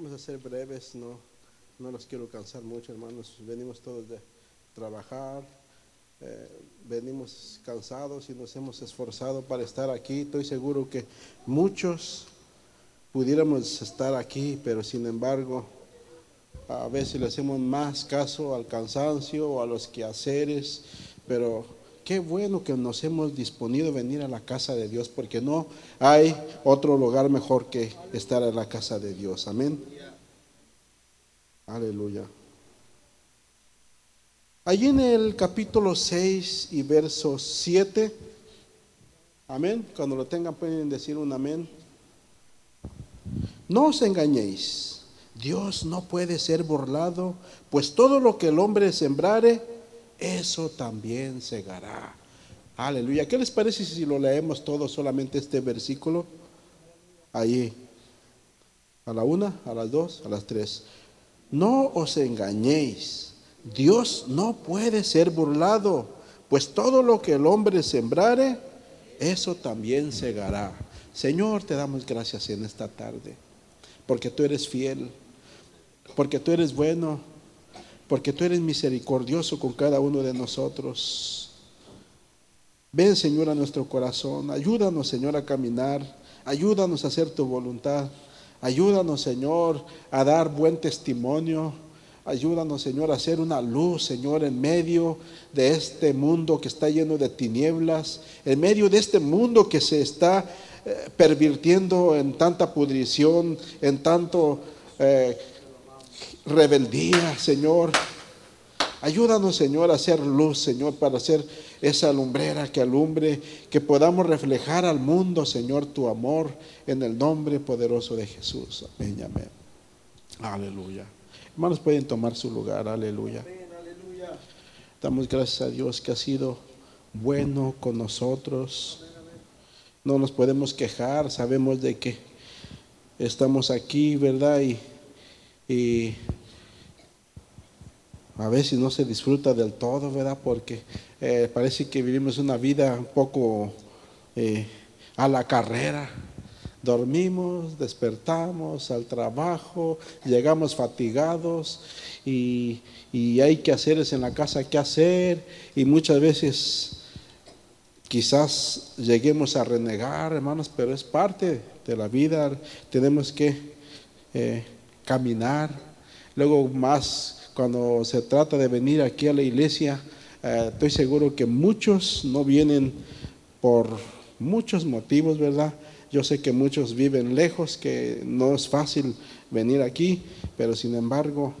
Vamos a ser breves, no, no los quiero cansar mucho, hermanos. Venimos todos de trabajar, eh, venimos cansados y nos hemos esforzado para estar aquí. Estoy seguro que muchos pudiéramos estar aquí, pero sin embargo, a veces le hacemos más caso al cansancio o a los quehaceres, pero qué bueno que nos hemos disponido a venir a la casa de Dios, porque no hay otro lugar mejor que estar en la casa de Dios. Amén. Aleluya. Allí en el capítulo 6 y verso 7, amén, cuando lo tengan pueden decir un amén. No os engañéis, Dios no puede ser burlado, pues todo lo que el hombre sembrare, eso también segará. Aleluya. ¿Qué les parece si lo leemos todo solamente este versículo? Allí. A la una, a las dos, a las tres. No os engañéis. Dios no puede ser burlado, pues todo lo que el hombre sembrare, eso también segará. Señor, te damos gracias en esta tarde, porque tú eres fiel, porque tú eres bueno, porque tú eres misericordioso con cada uno de nosotros. Ven, Señor, a nuestro corazón, ayúdanos, Señor, a caminar, ayúdanos a hacer tu voluntad, ayúdanos, Señor, a dar buen testimonio. Ayúdanos, Señor, a ser una luz, Señor, en medio de este mundo que está lleno de tinieblas, en medio de este mundo que se está eh, pervirtiendo en tanta pudrición, en tanto eh, rebeldía, Señor. Ayúdanos, Señor, a hacer luz, Señor, para ser esa lumbrera que alumbre, que podamos reflejar al mundo, Señor, tu amor en el nombre poderoso de Jesús. Amén, amén. Aleluya. Hermanos, pueden tomar su lugar, aleluya. Damos gracias a Dios que ha sido bueno con nosotros. No nos podemos quejar, sabemos de que estamos aquí, ¿verdad? Y, a veces no se disfruta del todo, ¿verdad? Porque eh, parece que vivimos una vida un poco eh, a la carrera. Dormimos, despertamos al trabajo, llegamos fatigados y, hay que hacer en la casa qué hacer y muchas veces quizás lleguemos a renegar, hermanos, pero es parte de la vida, tenemos que eh, caminar. Luego más cuando se trata de venir aquí a la iglesia, eh, estoy seguro que muchos no vienen por muchos motivos, ¿verdad? Yo sé que muchos viven lejos, que no es fácil venir aquí, pero sin embargo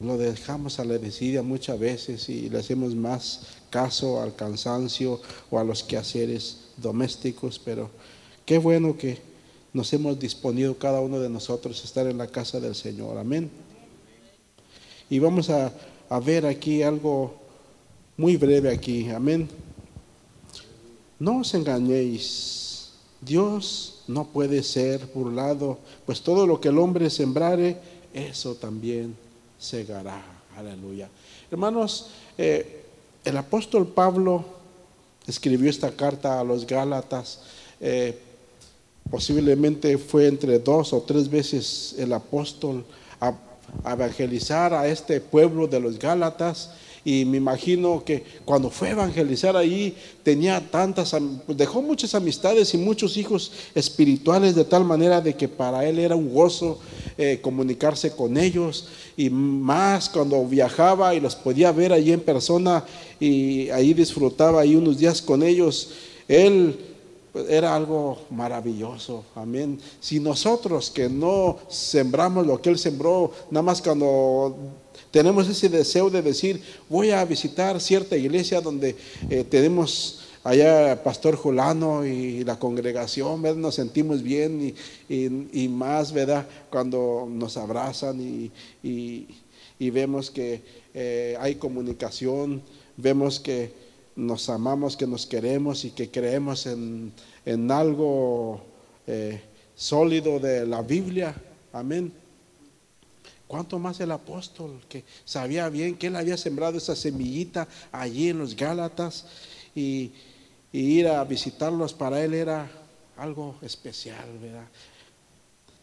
lo dejamos a la desidia muchas veces y le hacemos más caso al cansancio o a los quehaceres domésticos, pero qué bueno que nos hemos disponido cada uno de nosotros a estar en la casa del Señor. Amén. Y vamos a, a ver aquí algo muy breve aquí. Amén. No os engañéis Dios no puede ser burlado, pues todo lo que el hombre sembrare, eso también segará. Aleluya. Hermanos, eh, el apóstol Pablo escribió esta carta a los Gálatas. Eh, posiblemente fue entre dos o tres veces el apóstol a evangelizar a este pueblo de los Gálatas. Y me imagino que cuando fue a evangelizar ahí tenía tantas, dejó muchas amistades y muchos hijos espirituales de tal manera de que para él era un gozo eh, comunicarse con ellos. Y más cuando viajaba y los podía ver allí en persona y ahí disfrutaba ahí unos días con ellos, él pues, era algo maravilloso, amén. Si nosotros que no sembramos lo que Él sembró, nada más cuando tenemos ese deseo de decir, voy a visitar cierta iglesia donde eh, tenemos allá Pastor Julano y la congregación, nos sentimos bien y, más, ¿verdad? Cuando nos abrazan y, vemos que eh, hay comunicación, vemos que nos amamos, que nos queremos y que creemos en, algo eh, sólido de la Biblia. Amén. ¿Cuánto más el apóstol que sabía bien que él había sembrado esa semillita allí en los Gálatas y, ir a visitarlos para él era algo especial, ¿verdad?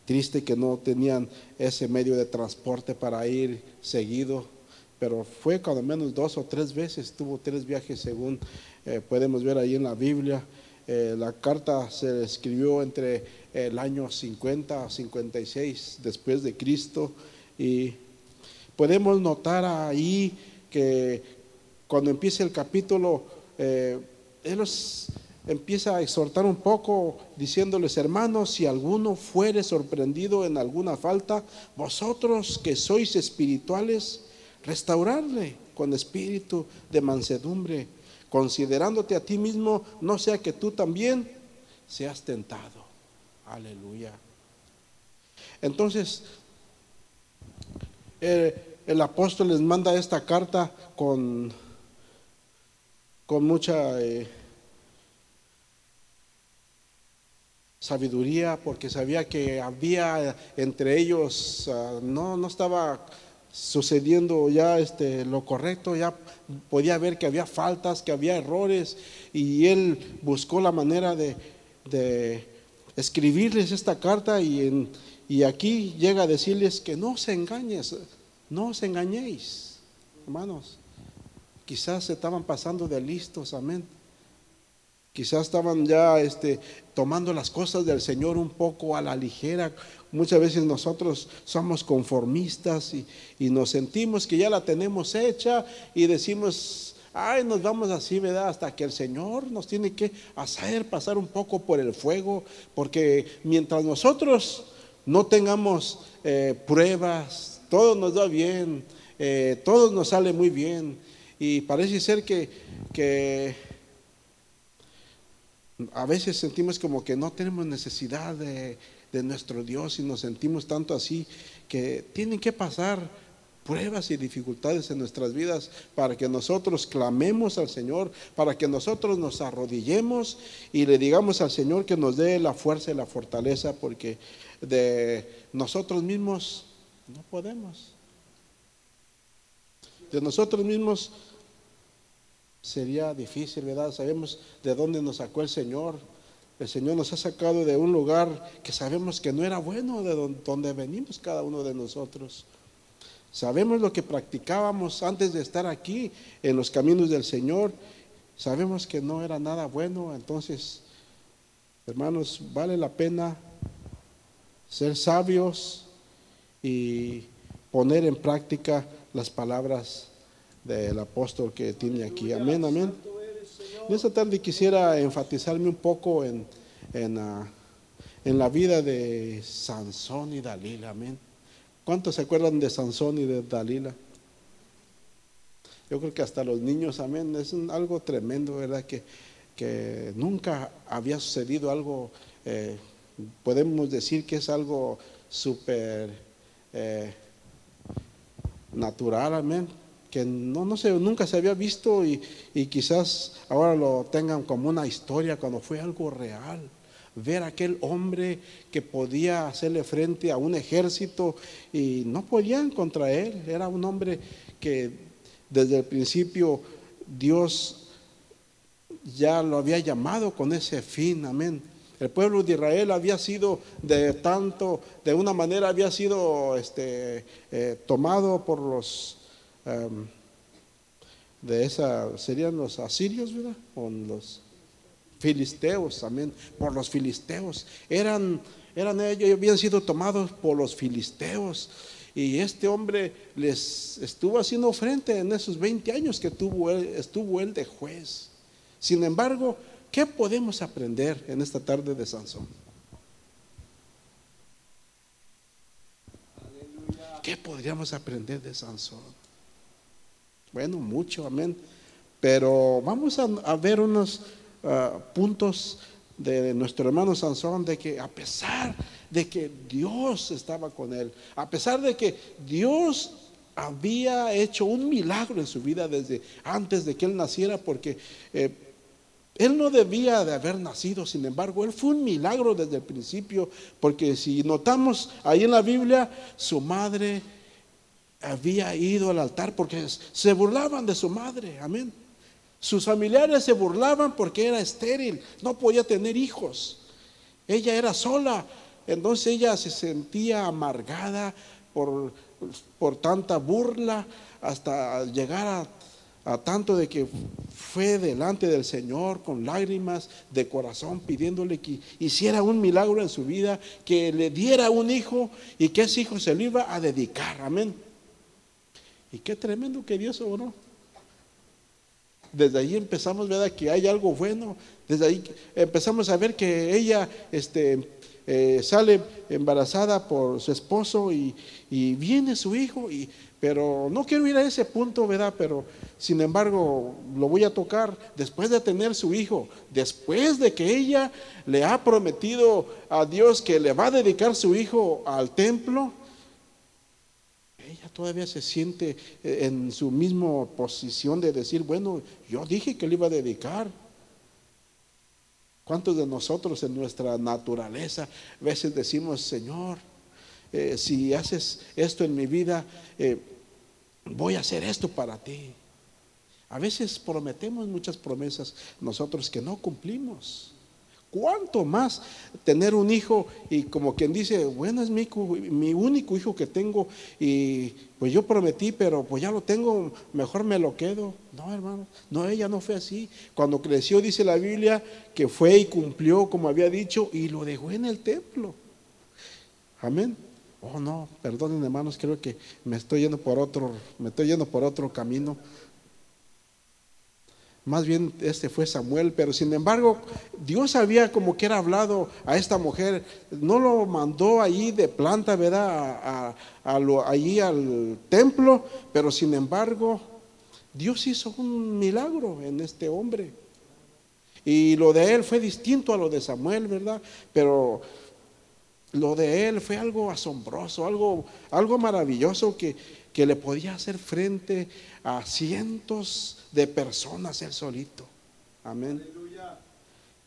Triste que no tenían ese medio de transporte para ir seguido, pero fue cuando menos dos o tres veces, tuvo tres viajes según eh, podemos ver ahí en la Biblia. Eh, la carta se escribió entre el año 50 a 56 después de Cristo y podemos notar ahí que cuando empieza el capítulo, eh, él empieza a exhortar un poco diciéndoles, hermanos, si alguno fuere sorprendido en alguna falta, vosotros que sois espirituales, restaurarle con espíritu de mansedumbre, considerándote a ti mismo, no sea que tú también seas tentado. Aleluya. Entonces, eh, el apóstol les manda esta carta con, con mucha... Eh, sabiduría porque sabía que había entre ellos, ah, no, no estaba sucediendo ya este, lo correcto, ya podía ver que había faltas, que había errores y él buscó la manera de, de escribirles esta carta y, en, y aquí llega a decirles que no se engañes, no os engañéis, hermanos. Quizás se estaban pasando de listos, amén. Quizás estaban ya este, tomando las cosas del Señor un poco a la ligera. Muchas veces nosotros somos conformistas y, y, nos sentimos que ya la tenemos hecha y decimos, ay, nos vamos así, ¿verdad? Hasta que el Señor nos tiene que hacer pasar un poco por el fuego, porque mientras nosotros no tengamos eh, pruebas, todo nos da bien, eh, todo nos sale muy bien y parece ser que, que a veces sentimos como que no tenemos necesidad de, nuestro Dios y nos sentimos tanto así que tienen que pasar pruebas y dificultades en nuestras vidas para que nosotros clamemos al Señor, para que nosotros nos arrodillemos y le digamos al Señor que nos dé la fuerza y la fortaleza, porque de nosotros mismos no podemos. De nosotros mismos sería difícil, ¿verdad? Sabemos de dónde nos sacó el Señor. El Señor nos ha sacado de un lugar que sabemos que no era bueno, de donde venimos cada uno de nosotros. Sabemos lo que practicábamos antes de estar aquí en los caminos del Señor. Sabemos que no era nada bueno. Entonces, hermanos, vale la pena ser sabios y poner en práctica las palabras del apóstol que tiene aquí. Amén, amén. En esta tarde quisiera enfatizarme un poco en, ah, en la vida de Sansón y Dalila. Amén. ¿Cuántos se acuerdan de Sansón y de Dalila? Yo creo que hasta los niños, amén, es algo tremendo, ¿verdad? Que, que nunca había sucedido algo, eh, podemos decir que es algo súper eh, natural, amén que no, no sé, nunca se había visto y, quizás ahora lo tengan como una historia cuando fue algo real. Ver aquel hombre que podía hacerle frente a un ejército y no podían contra él. Era un hombre que desde el principio Dios ya lo había llamado con ese fin, amén. El pueblo de Israel había sido de tanto, de una manera había sido este, eh, tomado por los Em, de esa, serían los asirios, ¿verdad? O los filisteos también, por los filisteos. Eran, eran ellos, habían sido tomados por los filisteos. Y este hombre les estuvo haciendo frente en esos 20 años que tuvo estuvo él de juez. Sin embargo, ¿qué podemos aprender en esta tarde de Sansón? ¿Qué podríamos aprender de Sansón? Bueno, mucho, amén. Pero vamos a, ver unos ah, puntos de nuestro hermano Sansón, de que a pesar de que Dios estaba con él, a pesar de que Dios había hecho un milagro en su vida desde antes de que él naciera, porque eh, él no debía de haber nacido, sin embargo, él fue un milagro desde el principio, porque si notamos ahí en la Biblia, su madre había ido al altar porque se burlaban de su madre, amén. Sus familiares se burlaban porque era estéril, no podía tener hijos. Ella era sola, Entonces ella se sentía amargada por, por tanta burla hasta llegar a a tanto de que fue delante del Señor con lágrimas de corazón pidiéndole que hiciera un milagro en su vida, que le diera un hijo y que ese hijo se lo iba a dedicar. Amén. Y qué tremendo que Dios obró. Desde ahí empezamos, ¿verdad? Que hay algo bueno. Desde ahí empezamos a ver que ella este, eh, sale embarazada por su esposo y, y viene su hijo y pero no quiero ir a ese punto, ¿verdad? Pero sin embargo, lo voy a tocar después de tener su hijo, después de que ella le ha prometido a Dios que le va a dedicar su hijo al templo. Todavía se siente en su misma posición de decir, bueno, yo dije que le iba a dedicar. ¿Cuántos de nosotros en nuestra naturaleza a veces decimos, Señor, eh, si haces esto en mi vida, eh, voy a hacer esto para ti. A veces prometemos muchas promesas nosotros que no cumplimos. ¿Cuánto más tener un hijo y como quien dice, bueno, es mi, mi único hijo que tengo y pues yo prometí, pero pues ya lo tengo, mejor me lo quedo? No, hermano, no, ella no fue así. Cuando creció, dice la Biblia, que fue y cumplió como había dicho y lo dejó en el templo. Amén. Oh, no, perdonen hermanos, creo que me estoy yendo por otro, me estoy yendo por otro camino. Más bien este fue Samuel, pero sin embargo Dios había como que era hablado a esta mujer, no lo mandó allí de planta, ¿verdad? A, lo, allí al templo, pero sin embargo Dios hizo un milagro en este hombre. Y lo de él fue distinto a lo de Samuel, ¿verdad? Pero lo de él fue algo asombroso, algo, algo maravilloso que, que le podía hacer frente a cientos de personas él solito. Amén. Aleluya.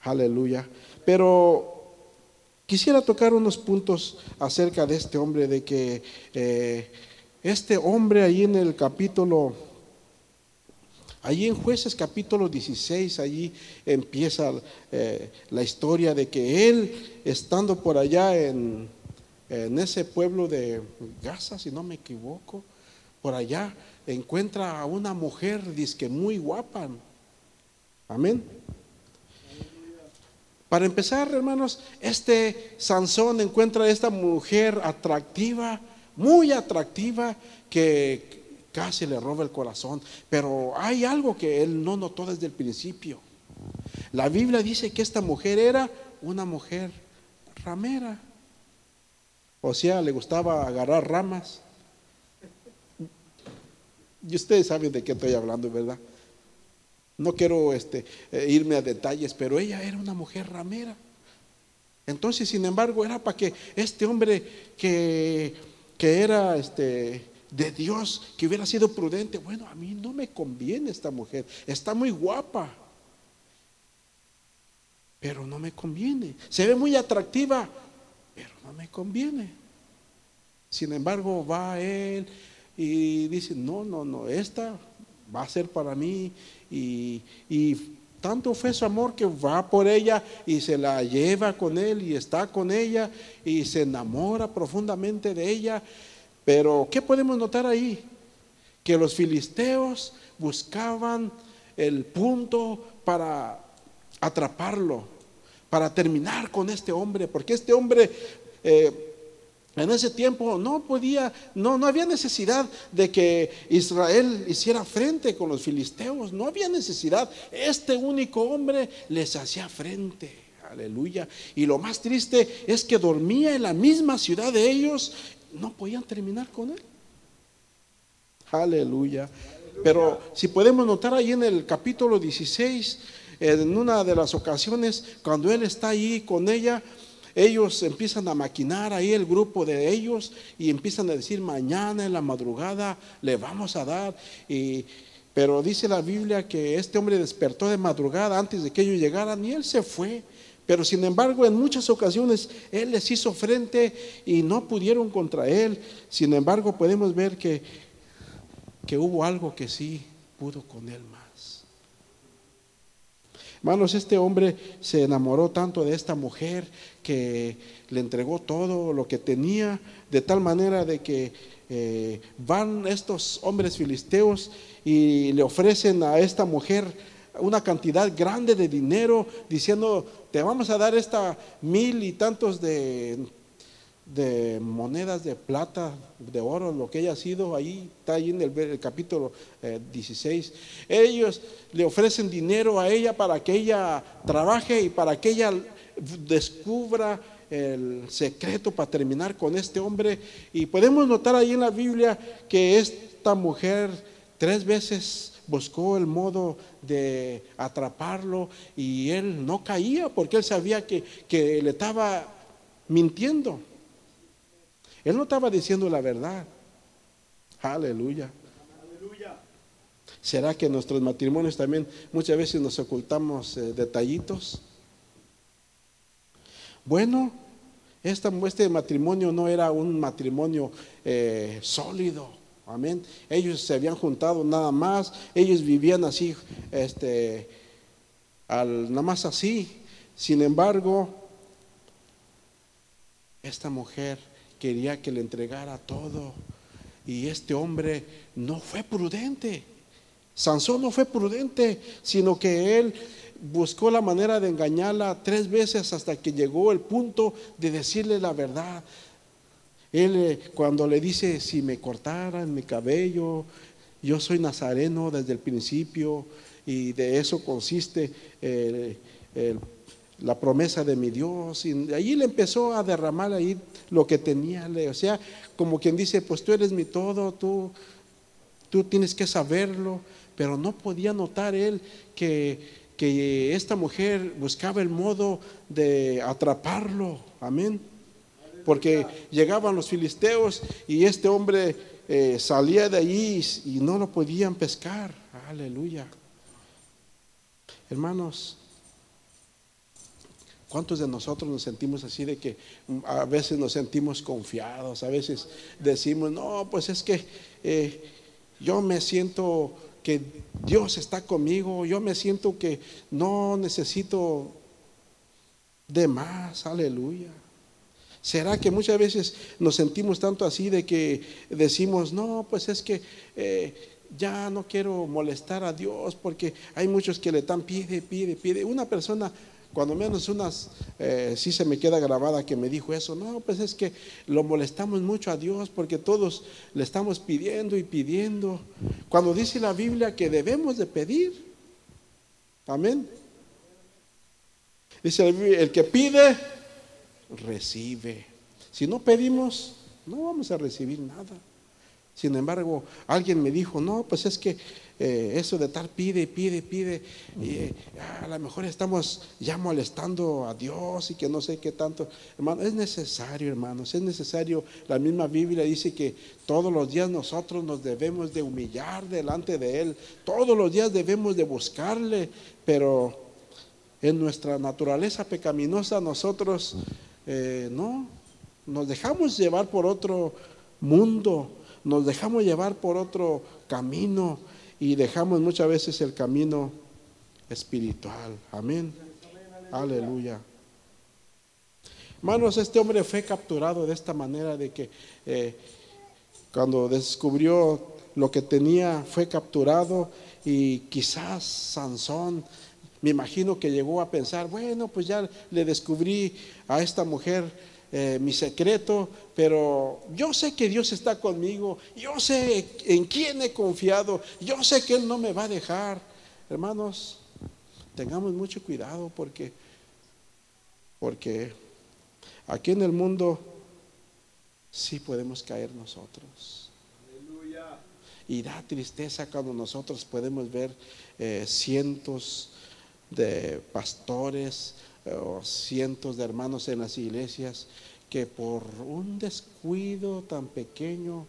Aleluya. Pero quisiera tocar unos puntos acerca de este hombre, de que eh, este hombre ahí en el capítulo Allí en jueces capítulo 16, allí empieza eh, la historia de que él, estando por allá en, ese pueblo de Gaza, si no me equivoco, por allá encuentra a una mujer, que muy guapa. Amén. Para empezar, hermanos, este Sansón encuentra a esta mujer atractiva, muy atractiva, que casi le roba el corazón. Pero hay algo que él no notó desde el principio. La Biblia dice que esta mujer era una mujer ramera. O sea, le gustaba agarrar ramas. Y ustedes saben de qué estoy hablando, ¿verdad? No quiero este, eh, irme a detalles, pero ella era una mujer ramera. Entonces, sin embargo, era para que este hombre que, que era este, de Dios que hubiera sido prudente. Bueno, a mí no me conviene esta mujer. Está muy guapa. Pero no me conviene. Se ve muy atractiva. Pero no me conviene. Sin embargo, va él y dice, no, no, no, esta va a ser para mí. Y, y tanto fue su amor que va por ella y se la lleva con él y está con ella y se enamora profundamente de ella pero, ¿qué podemos notar ahí? Que los filisteos buscaban el punto para atraparlo, para terminar con este hombre, porque este hombre eh, en ese tiempo no podía, no, no había necesidad de que Israel hiciera frente con los filisteos, no había necesidad. Este único hombre les hacía frente. Aleluya. Y lo más triste es que dormía en la misma ciudad de ellos no podían terminar con él. Aleluya. Pero si podemos notar ahí en el capítulo 16, en una de las ocasiones, cuando él está ahí con ella, ellos empiezan a maquinar ahí el grupo de ellos y empiezan a decir, mañana en la madrugada le vamos a dar. Y, pero dice la Biblia que este hombre despertó de madrugada antes de que ellos llegaran y él se fue. Pero sin embargo, en muchas ocasiones Él les hizo frente y no pudieron contra Él. Sin embargo, podemos ver que, que hubo algo que sí pudo con Él más. Hermanos, este hombre se enamoró tanto de esta mujer que le entregó todo lo que tenía, de tal manera de que eh, van estos hombres filisteos y le ofrecen a esta mujer una cantidad grande de dinero, diciendo, te vamos a dar esta mil y tantos de, de monedas de plata, de oro, lo que haya sido, ahí está ahí en el, capítulo 16. Eh, Ellos le ofrecen dinero a ella para que ella trabaje y para que ella descubra el secreto para terminar con este hombre. Y podemos notar ahí en la Biblia que esta mujer tres veces buscó el modo de atraparlo y él no caía porque él sabía que, que le estaba mintiendo. Él no estaba diciendo la verdad. Aleluya. ¿Será que en nuestros matrimonios también muchas veces nos ocultamos eh, detallitos? Bueno, este matrimonio no era un matrimonio eh, sólido. Amén. Ellos se habían juntado nada más, ellos vivían así, este, al, nada más así. Sin embargo, esta mujer quería que le entregara todo y este hombre no fue prudente. Sansón no fue prudente, sino que él buscó la manera de engañarla tres veces hasta que llegó el punto de decirle la verdad. Él eh, cuando le dice, si me cortaran mi cabello, yo soy nazareno desde el principio y de eso consiste eh, la promesa de mi Dios. Y allí le empezó a derramar ahí lo que tenía. O sea, como quien dice, pues tú eres mi todo, tú, tú tienes que saberlo. Pero no podía notar él que, que esta mujer buscaba el modo de atraparlo. Amén porque llegaban los filisteos y este hombre eh, salía de allí y no lo podían pescar. Aleluya. Hermanos, ¿cuántos de nosotros nos sentimos así de que mm, a veces nos sentimos confiados? A veces decimos, no, pues es que eh, yo me siento que Dios está conmigo, yo me siento que no necesito de más, aleluya. ¿Será que muchas veces nos sentimos tanto así de que decimos, no, pues es que eh, ya no quiero molestar a Dios porque hay muchos que le están pide, pide, pide. Una persona, cuando menos unas, eh, sí se me queda grabada que me dijo eso, no, pues es que lo molestamos mucho a Dios porque todos le estamos pidiendo y pidiendo. Cuando dice la Biblia que debemos de pedir, amén. Dice el que pide, recibe. Si no pedimos, no vamos a recibir nada. Sin embargo, alguien me dijo, no, pues es que eh, eso de estar pide, pide, pide, y eh, a lo mejor estamos ya molestando a Dios y que no sé qué tanto. Hermano, es necesario, hermanos, es necesario. La misma Biblia dice que todos los días nosotros nos debemos de humillar delante de Él, todos los días debemos de buscarle, pero en nuestra naturaleza pecaminosa nosotros eh, no, nos dejamos llevar por otro mundo, nos dejamos llevar por otro camino y dejamos muchas veces el camino espiritual. Amén. Aleluya. Hermanos, este hombre fue capturado de esta manera de que eh, cuando descubrió lo que tenía, fue capturado y quizás Sansón me imagino que llegó a pensar, bueno, pues ya le descubrí a esta mujer eh, mi secreto, pero yo sé que Dios está conmigo, yo sé en quién he confiado, yo sé que Él no me va a dejar. Hermanos, tengamos mucho cuidado porque, porque aquí en el mundo sí podemos caer nosotros. Y da tristeza cuando nosotros podemos ver eh, cientos de pastores o cientos de hermanos en las iglesias que por un descuido tan pequeño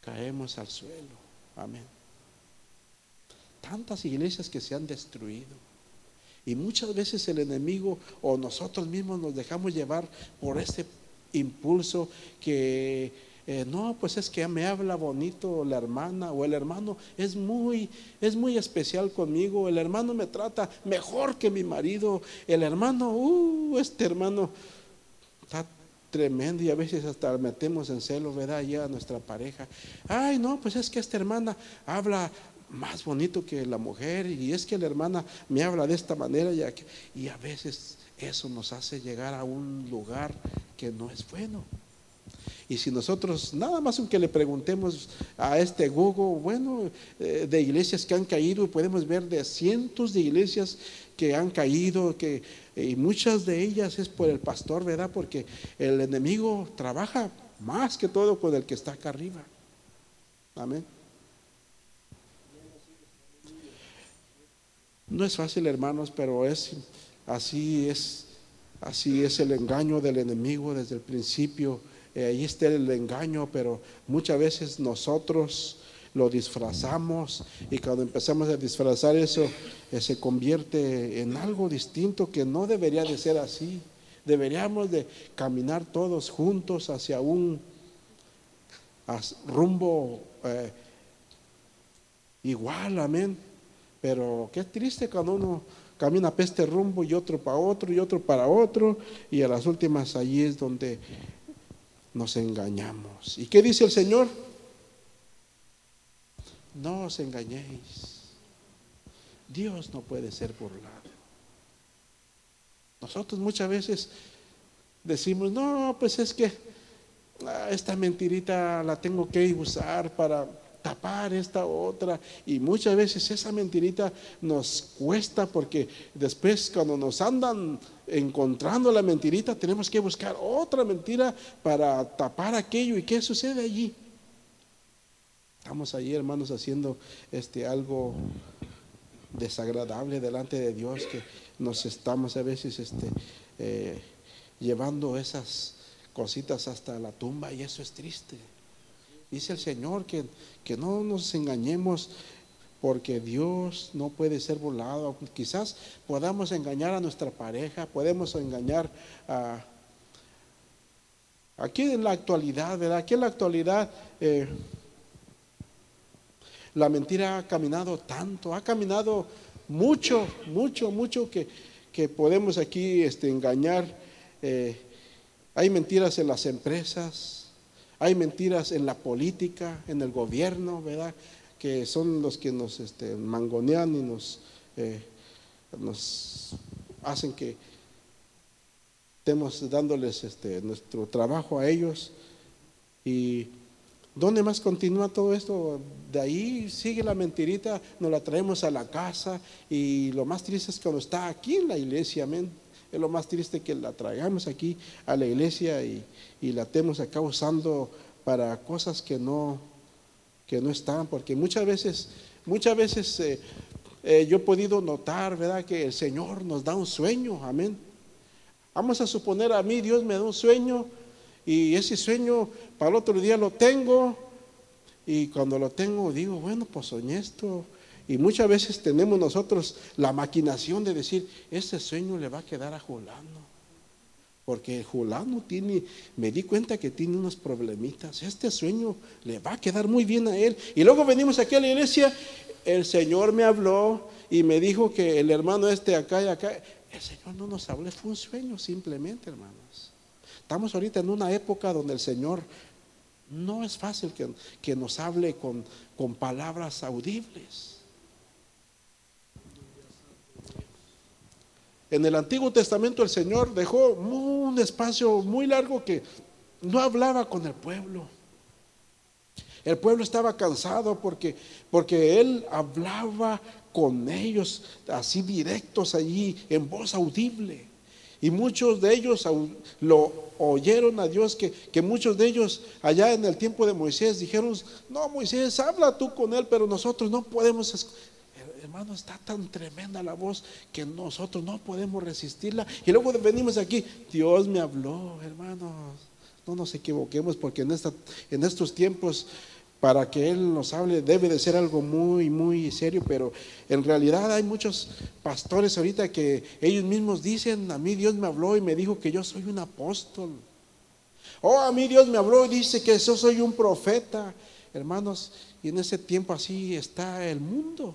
caemos al suelo. Amén. Tantas iglesias que se han destruido. Y muchas veces el enemigo o nosotros mismos nos dejamos llevar por este impulso que eh, no, pues es que me habla bonito la hermana o el hermano es muy, es muy especial conmigo, el hermano me trata mejor que mi marido, el hermano, uh, este hermano está tremendo y a veces hasta metemos en celo, ¿verdad? Ya a nuestra pareja. Ay, no, pues es que esta hermana habla más bonito que la mujer y es que la hermana me habla de esta manera y, y a veces eso nos hace llegar a un lugar que no es bueno. Y si nosotros, nada más aunque le preguntemos a este Google, bueno, eh, de iglesias que han caído, podemos ver de cientos de iglesias que han caído, que, y muchas de ellas es por el pastor, ¿verdad? Porque el enemigo trabaja más que todo con el que está acá arriba. Amén. No es fácil, hermanos, pero es así es así es el engaño del enemigo desde el principio. Eh, ahí está el engaño, pero muchas veces nosotros lo disfrazamos y cuando empezamos a disfrazar eso eh, se convierte en algo distinto que no debería de ser así. Deberíamos de caminar todos juntos hacia un rumbo eh, igual, amén. Pero qué triste cuando uno camina para este rumbo y otro para otro y otro para otro y a las últimas allí es donde nos engañamos. ¿Y qué dice el Señor? No os engañéis. Dios no puede ser burlado. Nosotros muchas veces decimos, no, pues es que ah, esta mentirita la tengo que usar para tapar esta otra. Y muchas veces esa mentirita nos cuesta porque después cuando nos andan encontrando la mentirita tenemos que buscar otra mentira para tapar aquello. ¿Y qué sucede allí? Estamos allí, hermanos, haciendo este algo desagradable delante de Dios que nos estamos a veces este, eh, llevando esas cositas hasta la tumba y eso es triste. Dice el Señor que, que no nos engañemos porque Dios no puede ser burlado. Quizás podamos engañar a nuestra pareja, podemos engañar a... Aquí en la actualidad, ¿verdad? Aquí en la actualidad eh, la mentira ha caminado tanto, ha caminado mucho, mucho, mucho que, que podemos aquí este, engañar. Eh, hay mentiras en las empresas, hay mentiras en la política, en el gobierno, ¿verdad? Que son los que nos este, mangonean y nos, eh, nos hacen que estemos dándoles este, nuestro trabajo a ellos. ¿Y dónde más continúa todo esto? De ahí sigue la mentirita, nos la traemos a la casa y lo más triste es cuando está aquí en la iglesia, amén. Es lo más triste que la traigamos aquí a la iglesia y, la estemos acá usando para cosas que no, que no están, porque muchas veces, muchas veces eh, eh, yo he podido notar, ¿verdad?, que el Señor nos da un sueño, amén. Vamos a suponer a mí, Dios me da un sueño y ese sueño para el otro día lo tengo y cuando lo tengo digo, bueno, pues soñé esto, y muchas veces tenemos nosotros la maquinación de decir, ese sueño le va a quedar a Julano. Porque Julano tiene, me di cuenta que tiene unos problemitas. Este sueño le va a quedar muy bien a él. Y luego venimos aquí a la iglesia, el Señor me habló y me dijo que el hermano este acá y acá. El Señor no nos habló, fue un sueño simplemente, hermanos. Estamos ahorita en una época donde el Señor no es fácil que, que nos hable con, con palabras audibles. En el Antiguo Testamento el Señor dejó un espacio muy largo que no hablaba con el pueblo. El pueblo estaba cansado porque, porque Él hablaba con ellos así directos allí en voz audible. Y muchos de ellos lo oyeron a Dios, que, que, muchos de ellos allá en el tiempo de Moisés dijeron, no Moisés, habla tú con él, pero nosotros no podemos hermano, está tan tremenda la voz que nosotros no podemos resistirla. Y luego venimos aquí, Dios me habló, hermanos. No nos equivoquemos porque en, estos tiempos para que Él nos hable debe de ser algo muy, muy serio, pero en realidad hay muchos pastores ahorita que ellos mismos dicen, a mí Dios me habló y me dijo que yo soy un apóstol. Oh, a mí Dios me habló y dice que yo soy un profeta. Hermanos, y en ese tiempo así está el mundo.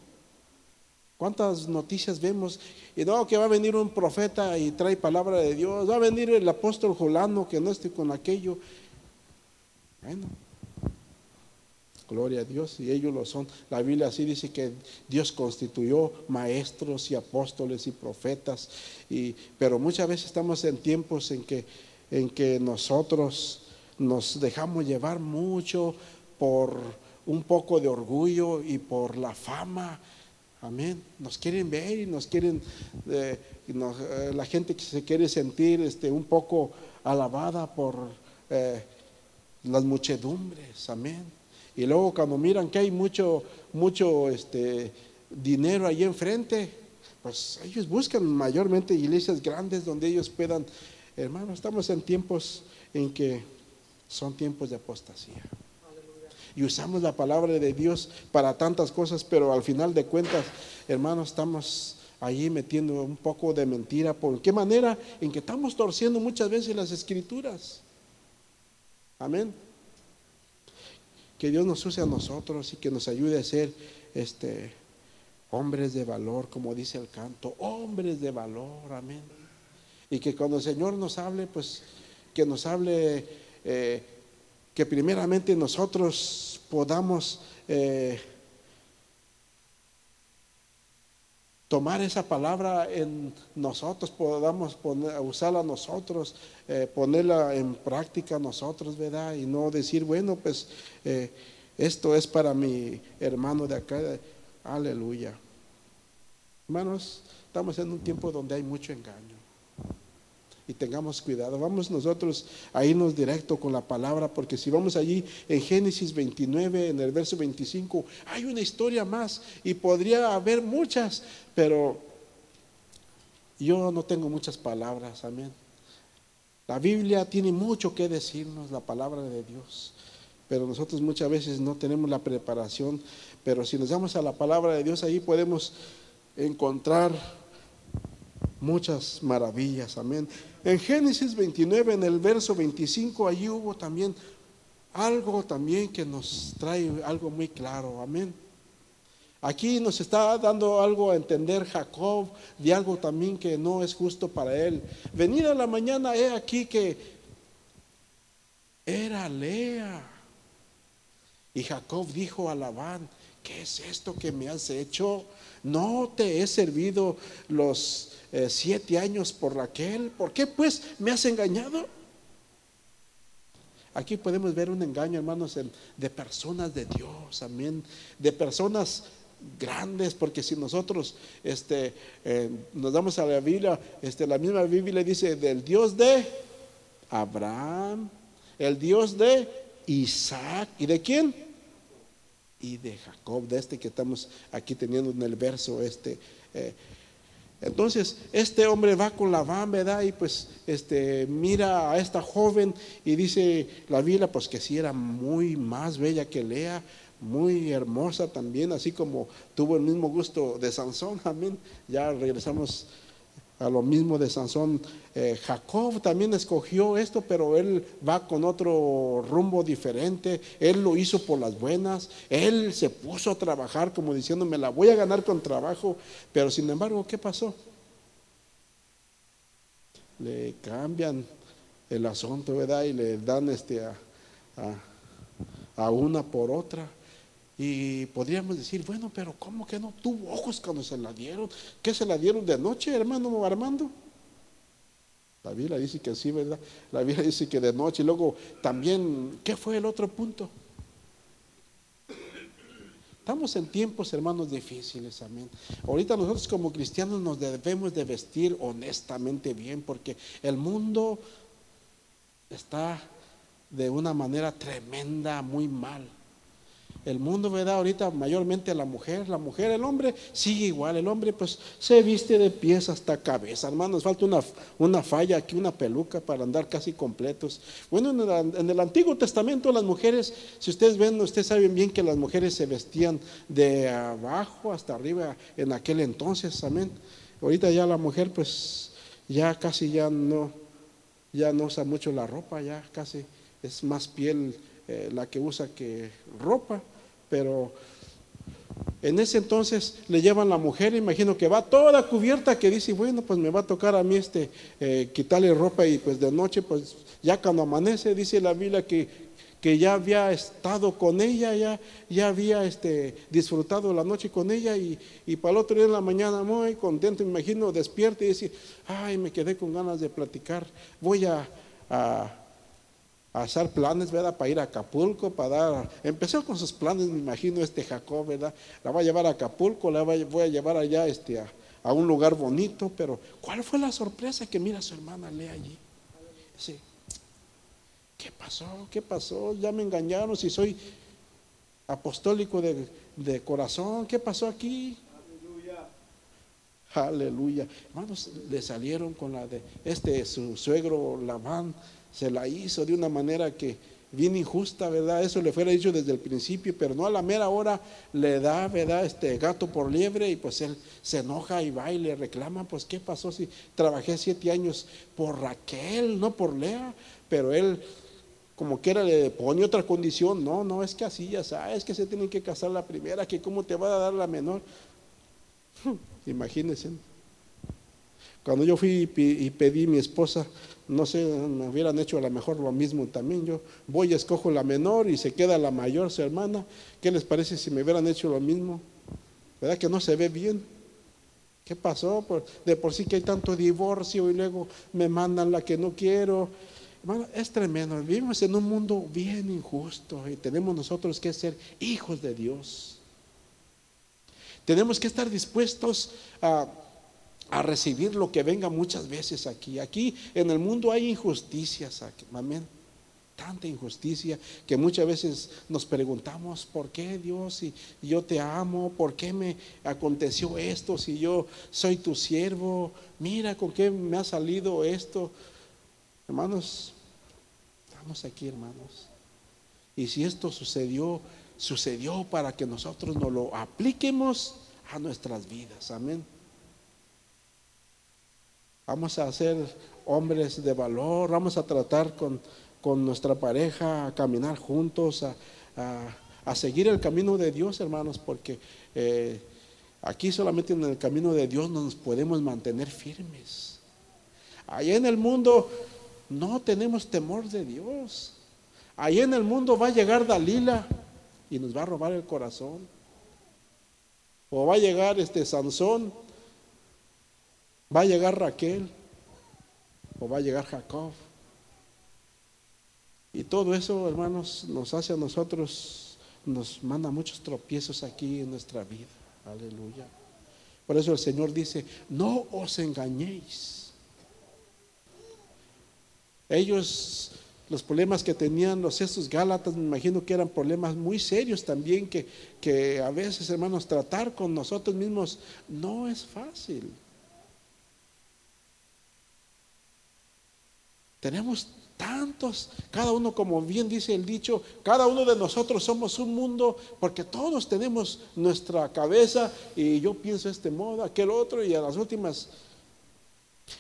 ¿Cuántas noticias vemos? Y no, que va a venir un profeta y trae palabra de Dios. Va a venir el apóstol Jolano que no esté con aquello. Bueno, gloria a Dios. Y ellos lo son. La Biblia así dice que Dios constituyó maestros y apóstoles y profetas. Y, pero muchas veces estamos en tiempos en que, en que nosotros nos dejamos llevar mucho por un poco de orgullo y por la fama Amén. Nos quieren ver y nos quieren, eh, eh, la gente que se quiere sentir este, un poco alabada por eh, las muchedumbres. Amén. Y luego cuando miran que hay mucho, mucho este, dinero ahí enfrente, pues ellos buscan mayormente iglesias grandes donde ellos puedan, hermanos, estamos en tiempos en que son tiempos de apostasía y usamos la palabra de Dios para tantas cosas, pero al final de cuentas, hermanos, estamos allí metiendo un poco de mentira. ¿Por qué manera? En que estamos torciendo muchas veces las escrituras. Amén. Que Dios nos use a nosotros y que nos ayude a ser este, hombres de valor, como dice el canto, hombres de valor, amén. Y que cuando el Señor nos hable, pues que nos hable eh, que primeramente nosotros podamos eh, tomar esa palabra en nosotros, podamos usarla nosotros, eh, ponerla en práctica nosotros, ¿verdad? Y no decir, bueno, pues eh, esto es para mi hermano de acá. Aleluya. Hermanos, estamos en un tiempo donde hay mucho engaño y tengamos cuidado. Vamos nosotros a irnos directo con la palabra, porque si vamos allí en Génesis 29, en el verso 25, hay una historia más y podría haber muchas, pero yo no tengo muchas palabras, amén. La Biblia tiene mucho que decirnos, la palabra de Dios, pero nosotros muchas veces no tenemos la preparación, pero si nos vamos a la palabra de Dios, ahí podemos encontrar muchas maravillas, amén. En Génesis 29, en el verso 25, allí hubo también algo también que nos trae algo muy claro, amén. Aquí nos está dando algo a entender Jacob de algo también que no es justo para él. Venida la mañana, he aquí que era Lea. Y Jacob dijo a Labán, ¿qué es esto que me has hecho? No te he servido los eh, siete años por Raquel. ¿Por qué pues me has engañado? Aquí podemos ver un engaño, hermanos, de personas de Dios, amén, de personas grandes, porque si nosotros este, eh, nos damos a la Biblia, este, la misma Biblia dice del Dios de Abraham, el Dios de Isaac, ¿y de quién? Y de Jacob, de este que estamos aquí teniendo en el verso este. Eh, entonces, este hombre va con la van, ¿verdad? Y pues este, mira a esta joven y dice la Biblia, pues que sí era muy más bella que Lea, muy hermosa también, así como tuvo el mismo gusto de Sansón, amén. Ya regresamos a lo mismo de Sansón. Eh, Jacob también escogió esto, pero él va con otro rumbo diferente. Él lo hizo por las buenas. Él se puso a trabajar como diciendo, me la voy a ganar con trabajo. Pero sin embargo, ¿qué pasó? Le cambian el asunto, ¿verdad? Y le dan este a, a una por otra. Y podríamos decir, bueno, pero ¿cómo que no tuvo ojos cuando se la dieron? ¿Qué se la dieron de noche, hermano Armando? La Biblia dice que sí, ¿verdad? La Biblia dice que de noche. Y luego también, ¿qué fue el otro punto? Estamos en tiempos, hermanos, difíciles, amén. Ahorita nosotros como cristianos nos debemos de vestir honestamente bien porque el mundo está de una manera tremenda, muy mal. El mundo, ¿verdad? Ahorita mayormente la mujer, la mujer, el hombre sigue igual. El hombre pues se viste de pies hasta cabeza. Hermanos, falta una, una falla aquí, una peluca para andar casi completos. Bueno, en el, Antiguo Testamento las mujeres, si ustedes ven, ustedes saben bien que las mujeres se vestían de abajo hasta arriba en aquel entonces, amén. Ahorita ya la mujer pues ya casi ya no, ya no usa mucho la ropa, ya casi es más piel eh, la que usa que ropa, pero en ese entonces le llevan la mujer, imagino que va toda cubierta, que dice, bueno, pues me va a tocar a mí este, eh, quitarle ropa y pues de noche, pues ya cuando amanece, dice la Biblia que, que ya había estado con ella, ya, ya había este, disfrutado la noche con ella y, y para el otro día en la mañana muy contento, imagino, despierta y dice, ay, me quedé con ganas de platicar, voy a hacer planes, ¿verdad? Para ir a Acapulco, para dar... Empezó con sus planes, me imagino, este Jacob, ¿verdad? La va a llevar a Acapulco, la voy a llevar allá este, a, un lugar bonito, pero ¿cuál fue la sorpresa que mira a su hermana Lea allí? Dice, ¿qué pasó? ¿Qué pasó? Ya me engañaron si soy apostólico de, de corazón, ¿qué pasó aquí? Aleluya. Aleluya. Hermanos, le salieron con la de este, su suegro Labán se la hizo de una manera que bien injusta, ¿verdad? Eso le fuera dicho desde el principio, pero no a la mera hora le da, ¿verdad? Este gato por liebre y pues él se enoja y va y le reclama, pues ¿qué pasó si trabajé siete años por Raquel, no por Lea? Pero él como quiera le pone otra condición, no, no, es que así ya sabes que se tienen que casar la primera, que cómo te va a dar la menor. Imagínense. Cuando yo fui y pedí mi esposa, no sé, me hubieran hecho a lo mejor lo mismo también. Yo voy y escojo la menor y se queda la mayor, su hermana. ¿Qué les parece si me hubieran hecho lo mismo? ¿Verdad que no se ve bien? ¿Qué pasó? de por sí que hay tanto divorcio y luego me mandan la que no quiero. es tremendo. Vivimos en un mundo bien injusto y tenemos nosotros que ser hijos de Dios. Tenemos que estar dispuestos a a recibir lo que venga muchas veces aquí. Aquí en el mundo hay injusticias, amén. Tanta injusticia que muchas veces nos preguntamos, ¿por qué Dios? Si yo te amo, ¿por qué me aconteció esto? Si yo soy tu siervo, mira con qué me ha salido esto. Hermanos, estamos aquí, hermanos. Y si esto sucedió, sucedió para que nosotros nos lo apliquemos a nuestras vidas. Amén. Vamos a ser hombres de valor, vamos a tratar con, nuestra pareja, a caminar juntos, a, seguir el camino de Dios, hermanos, porque eh, aquí solamente en el camino de Dios nos podemos mantener firmes. Allá en el mundo no tenemos temor de Dios. Allá en el mundo va a llegar Dalila y nos va a robar el corazón. O va a llegar este Sansón ¿Va a llegar Raquel o va a llegar Jacob? Y todo eso, hermanos, nos hace a nosotros, nos manda muchos tropiezos aquí en nuestra vida. Aleluya. Por eso el Señor dice, no os engañéis. Ellos, los problemas que tenían los estos Gálatas, me imagino que eran problemas muy serios también, que, que a veces, hermanos, tratar con nosotros mismos no es fácil. Tenemos tantos, cada uno como bien dice el dicho, cada uno de nosotros somos un mundo porque todos tenemos nuestra cabeza y yo pienso este modo, aquel otro y a las últimas.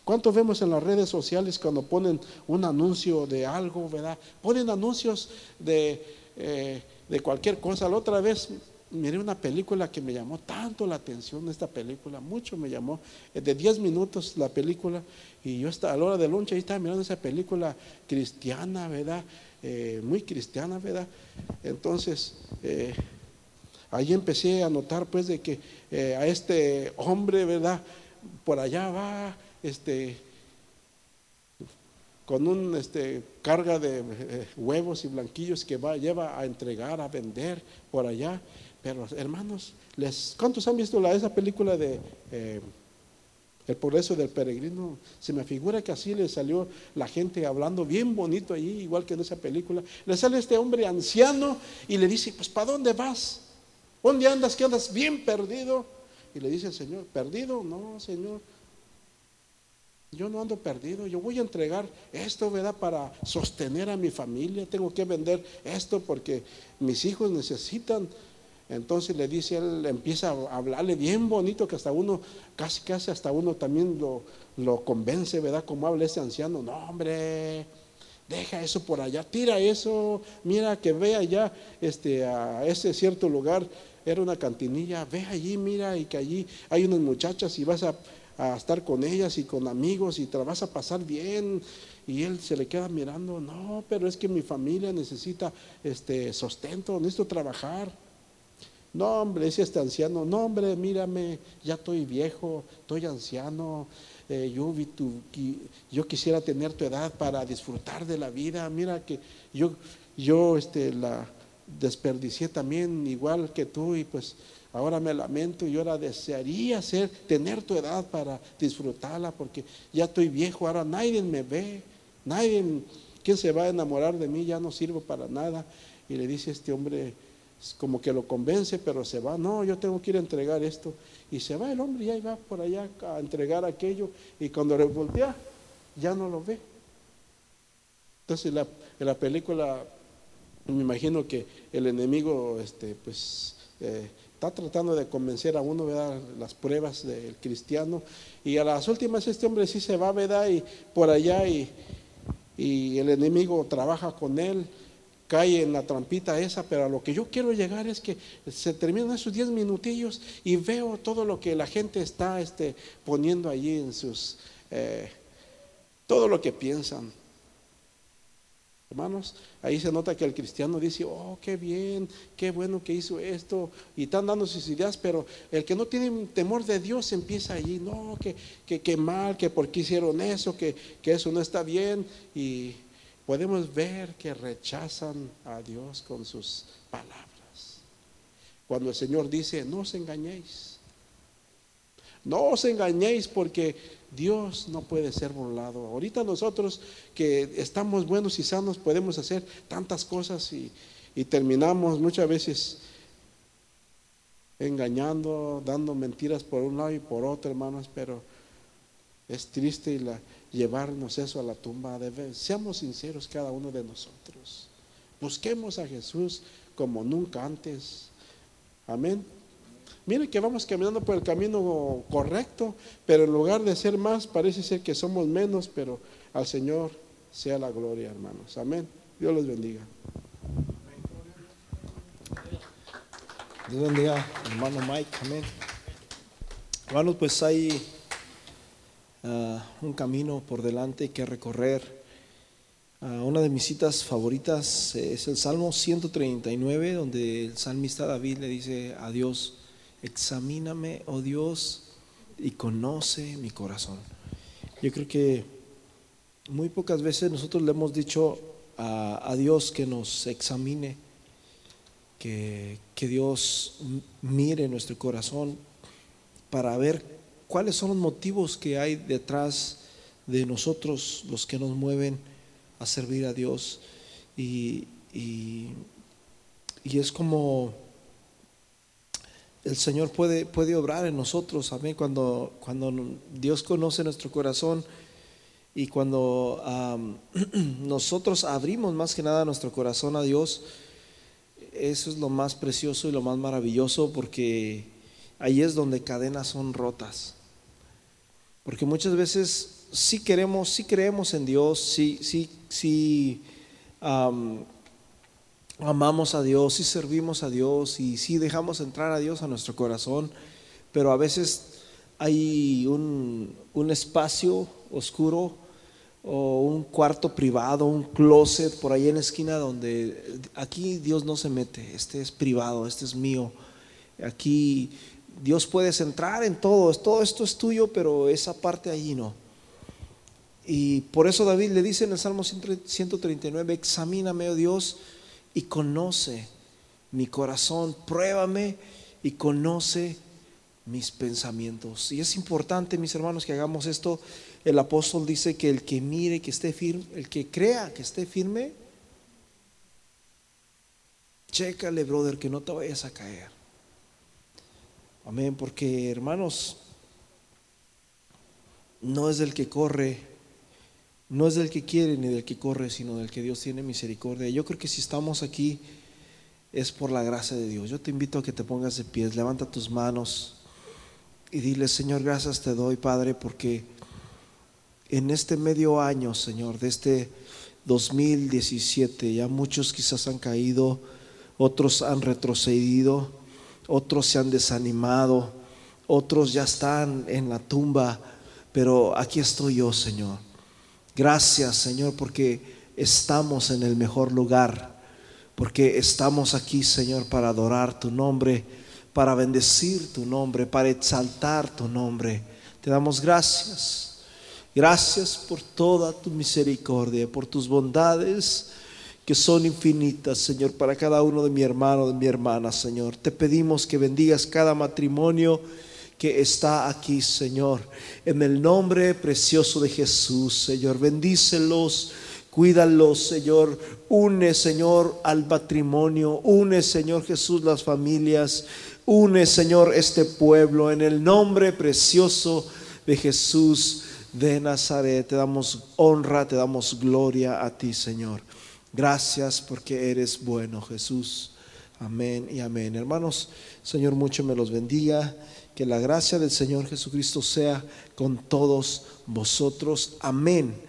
¿Cuánto vemos en las redes sociales cuando ponen un anuncio de algo, verdad? Ponen anuncios de, eh, de cualquier cosa. La otra vez miré una película que me llamó tanto la atención, esta película, mucho me llamó, eh, de 10 minutos la película, y yo estaba, a la hora de lunch ahí estaba mirando esa película cristiana, ¿verdad? Eh, muy cristiana, ¿verdad? Entonces, eh, ahí empecé a notar pues de que a este hombre, ¿verdad? Por allá va, este, con un este, carga de huevos y blanquillos que va, lleva a entregar, a vender por allá. Pero hermanos, les, ¿cuántos han visto la, esa película de eh, El progreso del peregrino? Se me figura que así le salió la gente hablando bien bonito allí, igual que en esa película. Le sale este hombre anciano y le dice, pues ¿para dónde vas? ¿Dónde andas? ¿Que andas bien perdido? Y le dice el Señor, ¿perdido? No, Señor. Yo no ando perdido, yo voy a entregar esto, ¿verdad? Para sostener a mi familia. Tengo que vender esto porque mis hijos necesitan Entonces le dice, él empieza a hablarle bien bonito, que hasta uno, casi casi hasta uno también lo, lo convence, ¿verdad? Como habla ese anciano, no hombre, deja eso por allá, tira eso, mira que ve allá este, a ese cierto lugar, era una cantinilla, ve allí, mira, y que allí hay unas muchachas y vas a, a estar con ellas y con amigos y te la vas a pasar bien. Y él se le queda mirando, no, pero es que mi familia necesita este sostento, necesito trabajar. No, hombre, dice este anciano, no, hombre, mírame, ya estoy viejo, estoy anciano, eh, yo, yo quisiera tener tu edad para disfrutar de la vida. Mira que yo, yo este, la desperdicié también igual que tú y pues ahora me lamento y ahora desearía ser, tener tu edad para disfrutarla porque ya estoy viejo, ahora nadie me ve, nadie, ¿quién se va a enamorar de mí? Ya no sirvo para nada. Y le dice este hombre, como que lo convence, pero se va, no, yo tengo que ir a entregar esto. Y se va el hombre y ahí va por allá a entregar aquello y cuando le voltea, ya no lo ve. Entonces en la película me imagino que el enemigo este, pues, eh, está tratando de convencer a uno, ¿verdad? Las pruebas del cristiano. Y a las últimas este hombre sí se va, ¿verdad? Y por allá y, y el enemigo trabaja con él cae en la trampita esa, pero a lo que yo quiero llegar es que se terminan esos 10 minutillos y veo todo lo que la gente está este, poniendo allí en sus, eh, todo lo que piensan. Hermanos, ahí se nota que el cristiano dice, oh, qué bien, qué bueno que hizo esto, y están dando sus ideas, pero el que no tiene temor de Dios empieza allí, no, que, que, mal, que por qué hicieron eso, que, que eso no está bien, y podemos ver que rechazan a Dios con sus palabras. Cuando el Señor dice, no os engañéis, no os engañéis porque Dios no puede ser burlado. Ahorita nosotros que estamos buenos y sanos podemos hacer tantas cosas y, y terminamos muchas veces engañando, dando mentiras por un lado y por otro, hermanos, pero es triste y la, llevarnos eso a la tumba. De Seamos sinceros cada uno de nosotros. Busquemos a Jesús como nunca antes. Amén. Miren que vamos caminando por el camino correcto, pero en lugar de ser más, parece ser que somos menos, pero al Señor sea la gloria, hermanos. Amén. Dios los bendiga. Dios bendiga, hermano Mike. Amén. Hermanos, pues hay Ah, un camino por delante que recorrer. Ah, una de mis citas favoritas es el Salmo 139, donde el salmista David le dice a Dios, examíname, oh Dios, y conoce mi corazón. Yo creo que muy pocas veces nosotros le hemos dicho a, Dios que nos examine, que, que Dios mire nuestro corazón para ver cuáles son los motivos que hay detrás de nosotros, los que nos mueven a servir a Dios. Y, es como el Señor puede, puede obrar en nosotros, amén, cuando, cuando Dios conoce nuestro corazón y cuando nosotros abrimos más que nada nuestro corazón a Dios, eso es lo más precioso y lo más maravilloso porque ahí es donde cadenas son rotas. Porque muchas veces sí queremos, sí creemos en Dios, sí, sí, sí amamos a Dios, sí servimos a Dios y sí dejamos entrar a Dios a nuestro corazón, pero a veces hay un, un espacio oscuro o un cuarto privado, un closet por ahí en la esquina donde aquí Dios no se mete, este es privado, este es mío, aquí Dios puedes entrar en todo, todo esto es tuyo, pero esa parte allí no. Y por eso David le dice en el Salmo 139, examíname, oh Dios, y conoce mi corazón, pruébame y conoce mis pensamientos. Y es importante, mis hermanos, que hagamos esto. El apóstol dice que el que mire, que esté firme, el que crea que esté firme, chécale, brother, que no te vayas a caer. Amén, porque hermanos, no es del que corre, no es del que quiere ni del que corre, sino del que Dios tiene misericordia. Yo creo que si estamos aquí es por la gracia de Dios. Yo te invito a que te pongas de pies, levanta tus manos y dile, Señor, gracias te doy, Padre, porque en este medio año, Señor, de este 2017, ya muchos quizás han caído, otros han retrocedido, otros se han desanimado, otros ya están en la tumba, pero aquí estoy yo, Señor. Gracias, Señor, porque estamos en el mejor lugar, porque estamos aquí, Señor, para adorar tu nombre para bendecir tu nombre, para exaltar tu nombre. Te damos gracias. Gracias por toda tu misericordia, por tus bondades que son infinitas, Señor, para cada uno de mi hermano, de mi hermana, Señor. Te pedimos que bendigas cada matrimonio que está aquí, Señor. En el nombre precioso de Jesús, Señor. Bendícelos, cuídalos, Señor. Une, Señor, al matrimonio. Une, Señor Jesús, las familias. Une, Señor, este pueblo en el nombre precioso de Jesús de Nazaret. Te damos honra, te damos gloria a ti, Señor. Gracias porque eres bueno, Jesús. Amén y amén. Hermanos, Señor, mucho me los bendiga. Que la gracia del Señor Jesucristo sea con todos vosotros. Amén.